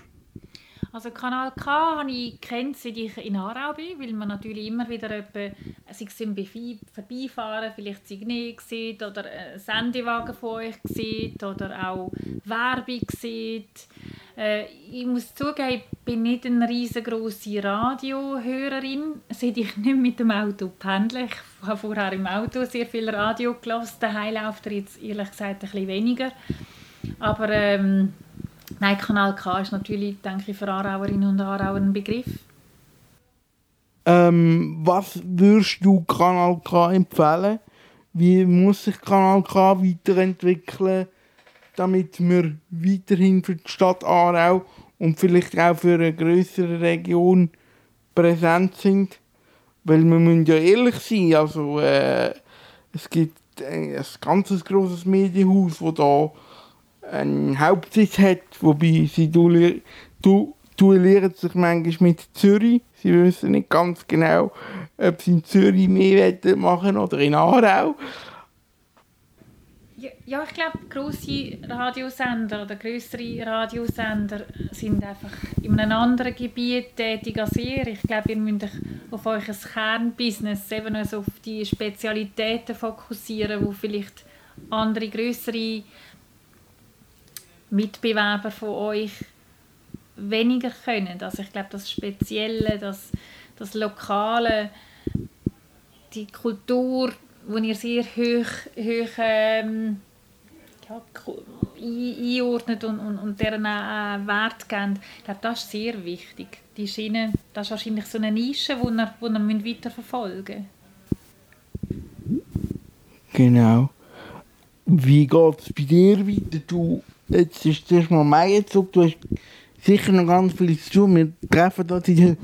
Also Kanal K habe ich kennt, seit ich in Aarau bin, weil man natürlich immer wieder etwa, sei es im Vorbeifahren, vielleicht Signet sieht oder einen Sendewagen von euch sieht oder auch Werbung sieht. Äh, ich muss zugeben, ich bin nicht eine riesengroße Radiohörerin, seit ich nicht mit dem Auto pendle. Ich habe vorher im Auto sehr viel Radio gelassen, daheim läuft er jetzt ehrlich gesagt ein bisschen weniger. Aber ähm, Nein, Kanal K ist natürlich, denke ich, für Aarauerinnen und Aarauer ein Begriff. Ähm, was würdest du Kanal K empfehlen? Wie muss sich Kanal K weiterentwickeln, damit wir weiterhin für die Stadt Aarau und vielleicht auch für eine größere Region präsent sind? Weil wir müssen ja ehrlich sein, also äh, es gibt ein ganz grosses Medienhaus, das da einen Hauptsitz hat, wobei sie duelli- du, duellieren sich manchmal mit Zürich. Sie wissen nicht ganz genau, ob sie in Zürich mehr machen oder in Aarau. Ja, ja ich glaube, grosse Radiosender oder größere Radiosender sind einfach in einem anderen Gebiet tätig als ihr. Ich glaube, ihr müsst euch auf euer Kernbusiness, eben also auf die Spezialitäten fokussieren, wo vielleicht andere größere Mitbewerber von euch weniger können. Also ich glaube, das Spezielle, das, das Lokale, die Kultur, wo ihr sehr hoch, hoch ähm, ja, einordnet und, und, und deren auch Wert gebt, ich glaube, das ist sehr wichtig. Die Schiene, das ist wahrscheinlich so eine Nische, die ihr, die ihr müsst weiterverfolgen Genau. Wie geht es bei dir weiter? Du, jetzt ist zuerst mal Maienzug, du hast sicher noch ganz viel zu tun. Wir treffen uns in der,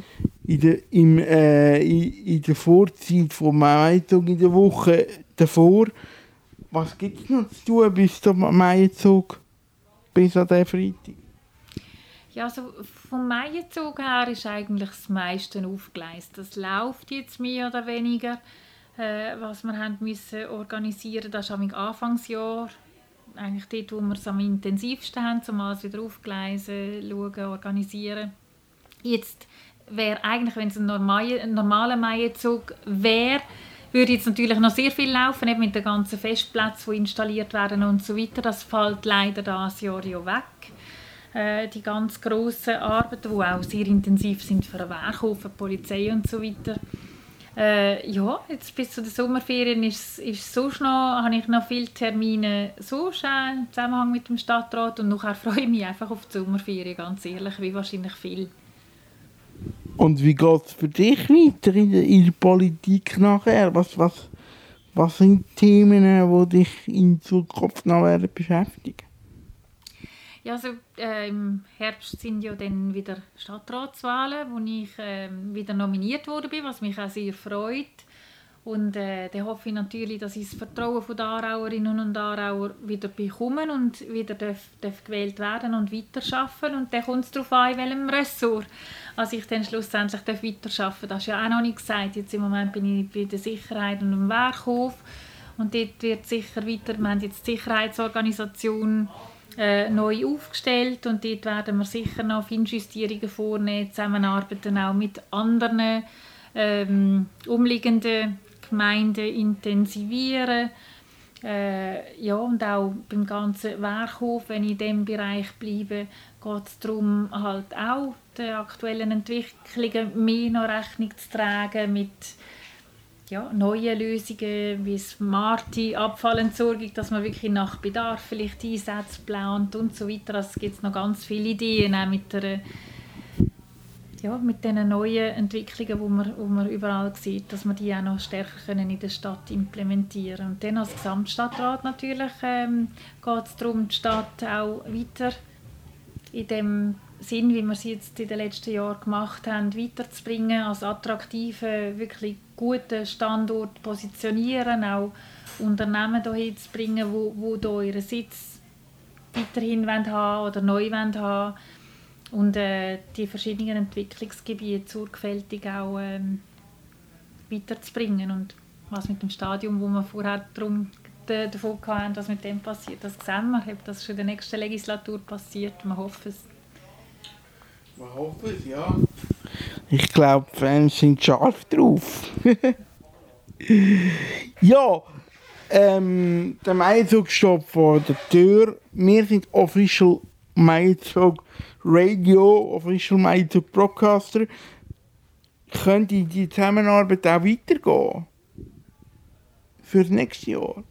in der, im, äh, in, in der Vorzeit vom Maienzug in der Woche davor. Was gibt es noch zu tun bis zum Maienzug? Bis an den Freitag? Ja, also vom Maienzug her ist eigentlich das meiste aufgeleistet. Das läuft jetzt mehr oder weniger, äh, was wir haben müssen organisieren. Das ist am Anfangsjahr eigentlich dort, wo wir es am intensivsten haben, um alles wieder aufgleisen, schauen, organisieren. Jetzt wäre eigentlich, wenn es ein normaler, Maienzug wäre, würde jetzt natürlich noch sehr viel laufen, eben mit den ganzen Festplätzen, die installiert werden und so weiter. Das fällt leider dieses Jahr ja weg äh, die ganz grossen Arbeiten, die auch sehr intensiv sind für den Werkhof, die Polizei und so weiter. Äh, ja, jetzt bis zu den Sommerferien ist, ist sonst noch, habe ich noch viele Termine so schön im Zusammenhang mit dem Stadtrat und nachher freue ich mich einfach auf die Sommerferien, ganz ehrlich, wie wahrscheinlich viel. Und wie geht es für dich weiter in der, in der Politik nachher? Was, was, was sind die Themen, die dich in Zukunft noch werden beschäftigen? Ja, also äh, im Herbst sind ja dann wieder Stadtratswahlen, wo ich äh, wieder nominiert wurde, was mich auch sehr freut. Und äh, dann hoffe ich natürlich, dass ich das Vertrauen der Aarauerinnen und Aarauer wieder bekomme und wieder darf, darf gewählt werden und weiterarbeiten. Und dann kommt es darauf an, in welchem Ressort also ich dann schlussendlich darf weiterarbeiten Das ist ja auch noch nicht gesagt. Jetzt im Moment bin ich bei der Sicherheit und dem Werkhof. Und dort wird sicher weiter, wir haben jetzt die Sicherheitsorganisation äh, neu aufgestellt und dort werden wir sicher noch Feinjustierungen vornehmen, zusammenarbeiten auch mit anderen ähm, umliegenden Gemeinden intensivieren. Äh, ja, und auch beim ganzen Werkhof, wenn ich in diesem Bereich bleibe, geht es darum, halt auch den aktuellen Entwicklungen mehr noch Rechnung zu tragen mit ja, neuen Lösungen wie smarte Abfallentsorgung, dass man wirklich nach Bedarf vielleicht Einsätze plant und so weiter. Also es gibt noch ganz viele Ideen auch mit der ja, mit diesen neuen Entwicklungen, die man, wo man überall sieht, dass man die auch noch stärker können in der Stadt implementieren können. Und dann als Gesamtstadtrat natürlich ähm, geht es darum, die Stadt auch weiter in dem Sinn, wie wir es jetzt in den letzten Jahren gemacht haben, weiterzubringen, als attraktiven, wirklich guten Standort positionieren, auch Unternehmen hierhin zu bringen, wo, wo hier ihren Sitz weiterhin haben oder neu haben haben und äh, die verschiedenen Entwicklungsgebiete sorgfältig auch ähm, weiterzubringen. Und was mit dem Stadium, wo wir vorher darum, davon hatten, was mit dem passiert, das sehen wir, ob das schon in der nächsten Legislatur passiert. Wir hoffen es. Wir hoffen es, ja. Ich glaube, die Fans sind scharf drauf. [LAUGHS] ja, ähm, der Maizug steht vor der Tür. Wir sind Official Maizug Radio, Official Maizug Broadcaster. Könnte die Zusammenarbeit auch weitergehen? Für das nächste Jahr?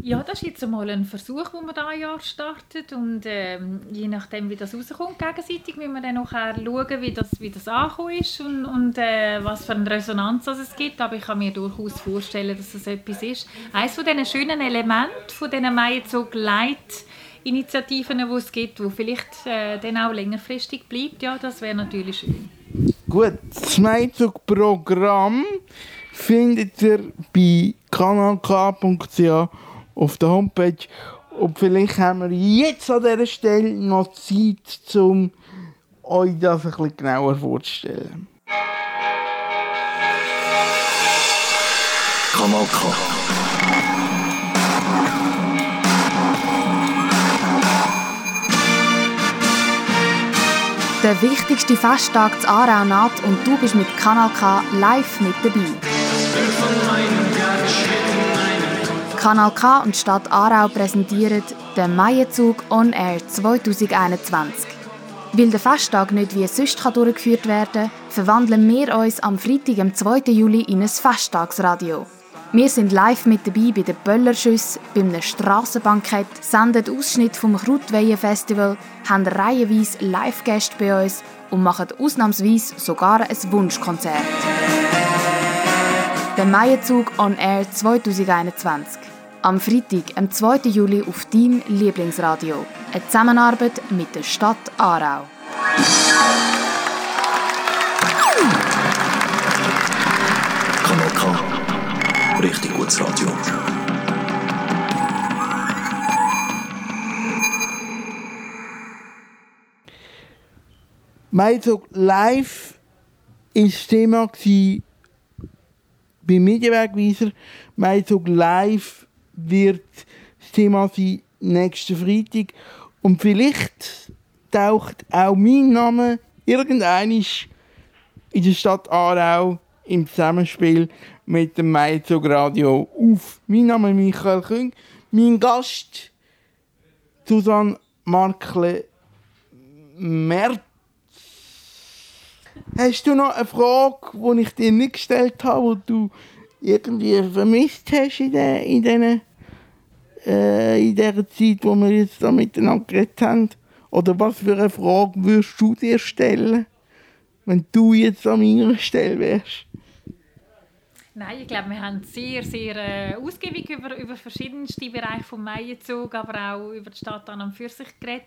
Ja, das ist jetzt einmal ein Versuch, den wir dieses Jahr startet und ähm, je nachdem, wie das rauskommt, gegenseitig, müssen wir dann nachher schauen, wie das, wie das angekommen ist und, und äh, was für eine Resonanz es gibt, aber ich kann mir durchaus vorstellen, dass das etwas ist. Eines von diesen schönen Elementen von diesen Light Initiativen, die es gibt, wo vielleicht äh, dann auch längerfristig bleibt, ja, das wäre natürlich schön. Gut, das Meierzug-Programm findet ihr bei kanalk.ch auf der Homepage. Und vielleicht haben wir jetzt an dieser Stelle noch Zeit, um euch das ein bisschen genauer vorzustellen. Kanal K. Der wichtigste Festtag zu Aarau naht und du bist mit Kanal K live mit dabei. Kanal K und Stadt Aarau präsentieren den Maienzug On Air 2021. Weil der Festtag nicht wie sonst durchgeführt werden kann, verwandeln wir uns am Freitag, am 2. Juli, in ein Festtagsradio. Wir sind live mit dabei bei den Böllerschüssen, beim Strassenbankett, senden Ausschnitt vom Krautweihen-Festival, haben reihenweise Live-Gäste bei uns und machen ausnahmsweise sogar ein Wunschkonzert. Der Maienzug On Air 2021. Am Freitag, am 2. Juli auf deinem Lieblingsradio. Eine Zusammenarbeit mit der Stadt Aarau. Kanal K. Richtig gutes Radio. Meizog live war das Thema beim Medienwegweiser. Meizog live wird das Thema sein nächsten Freitag. Und vielleicht taucht auch mein Name irgendein in der Stadt Aarau im Zusammenspiel mit dem Maizog Radio auf. Mein Name ist Michael Küng. Mein Gast Susanne Markle Merz. Hast du noch eine Frage, die ich dir nicht gestellt habe, die du irgendwie vermisst hast in, der, in, äh, in dieser Zeit, wo wir jetzt da miteinander geredet haben? Oder was für eine Frage würdest du dir stellen, wenn du jetzt an meiner Stelle wärst? Nein, ich glaube, wir haben sehr, sehr äh, ausgiebig über, über verschiedenste Bereiche vom Maienzug, aber auch über die Stadt an und für sich geredet.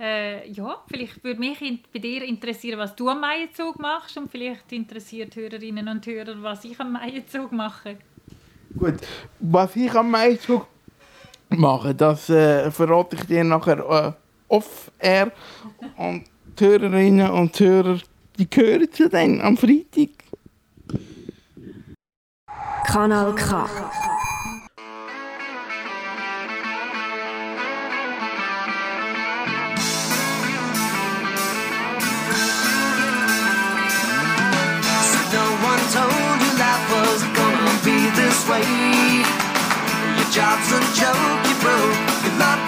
Äh, ja, vielleicht würde mich in, bei dir interessieren, was du am Maienzug machst und vielleicht interessiert Hörerinnen und Hörer, was ich am Maienzug mache. Gut, was ich am Maienzug mache, das äh, verrate ich dir nachher äh, off-air. Und die Hörerinnen und Hörer, die gehören zu dann am Freitag. Kanal K. No one told you life was gonna be this way. Job's a joke, you broke. Your love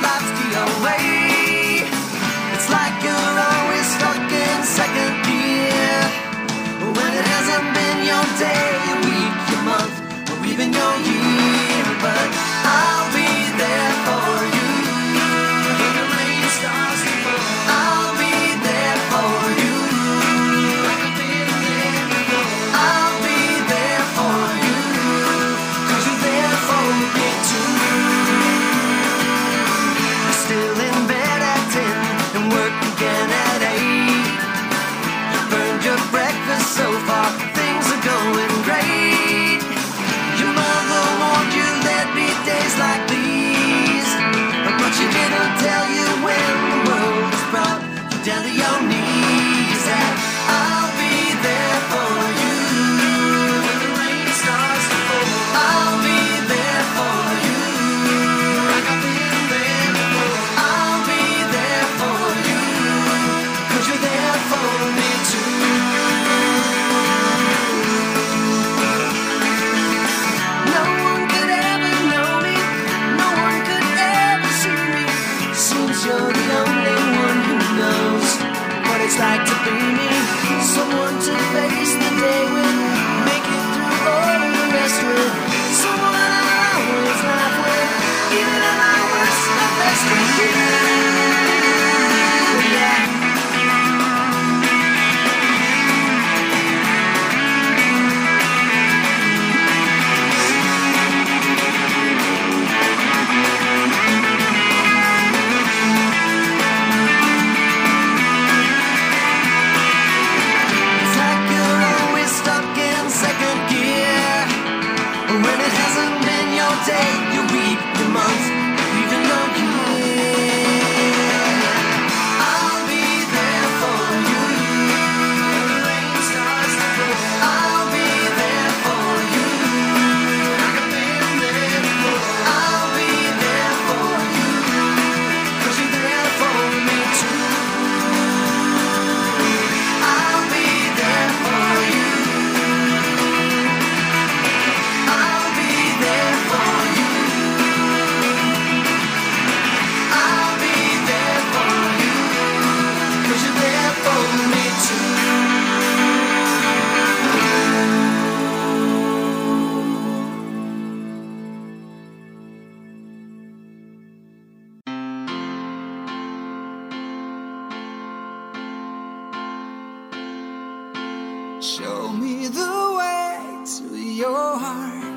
heart.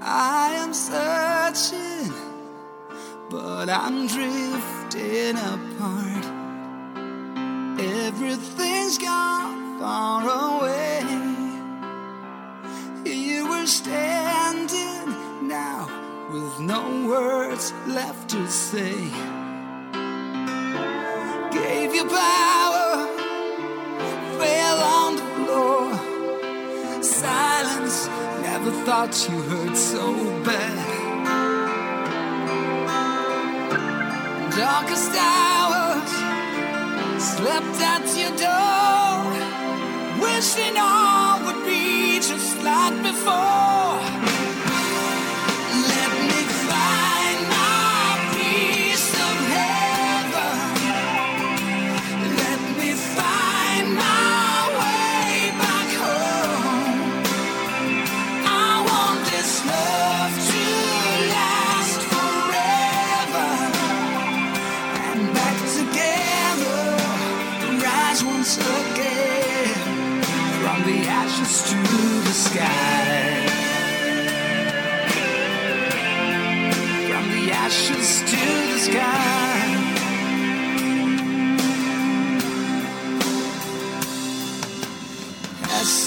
I am searching, but I'm drifting apart. Everything's gone far away. Here we're standing now with no words left to say. Thought you hurt so bad. Darkest hours, slept at your door, wishing all would be just like before.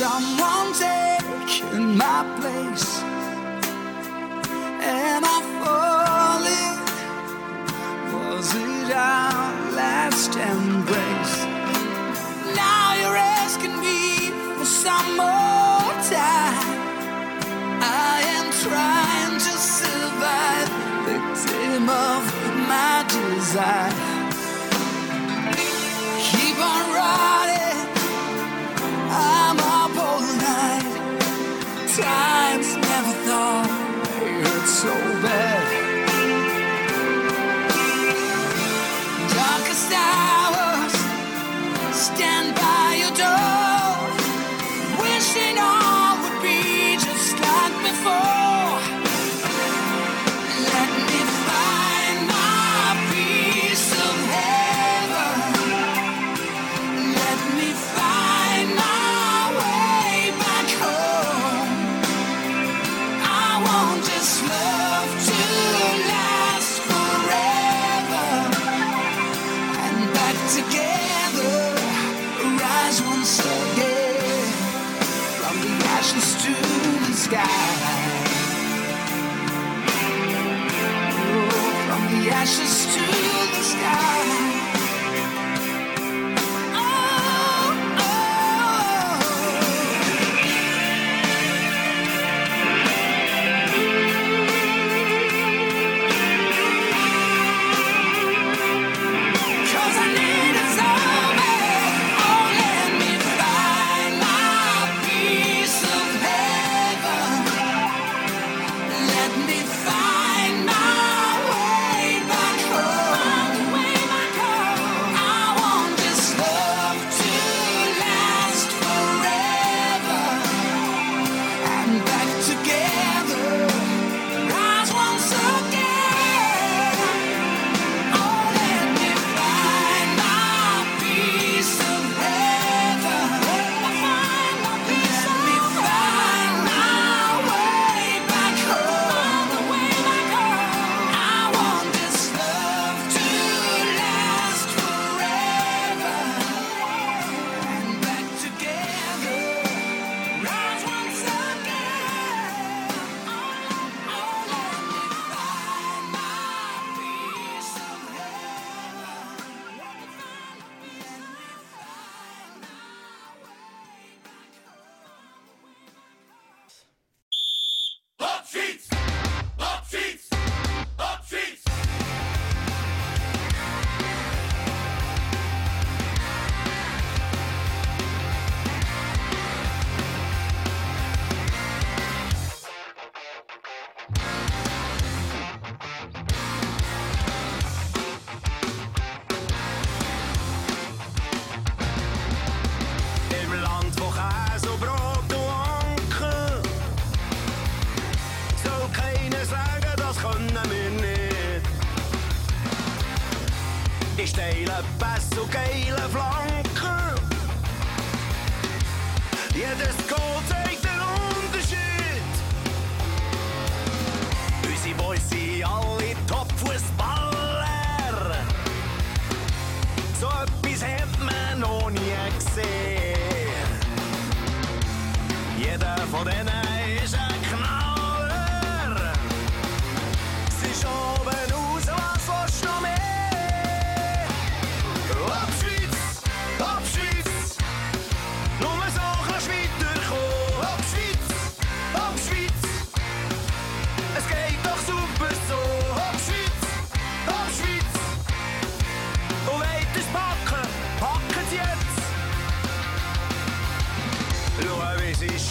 someone taking my place, and I'm falling. Was it our last embrace? Now you're asking me for some more time. I am trying to survive, victim of my desire.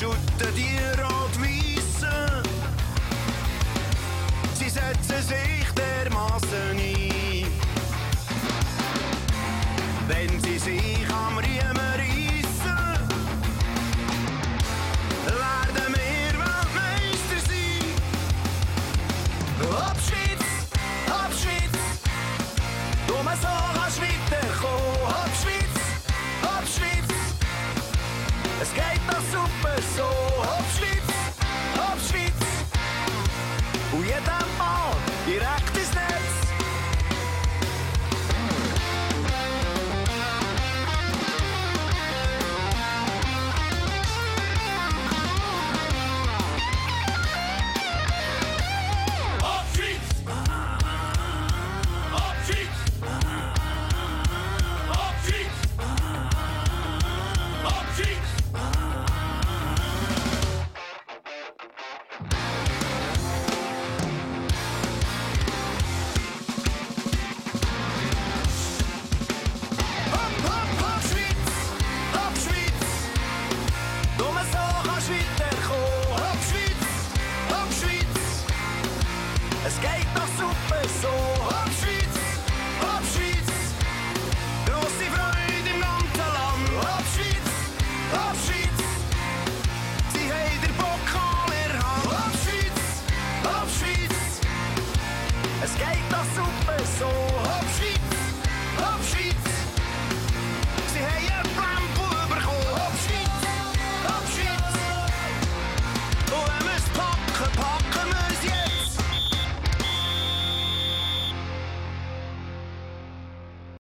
shoot the deer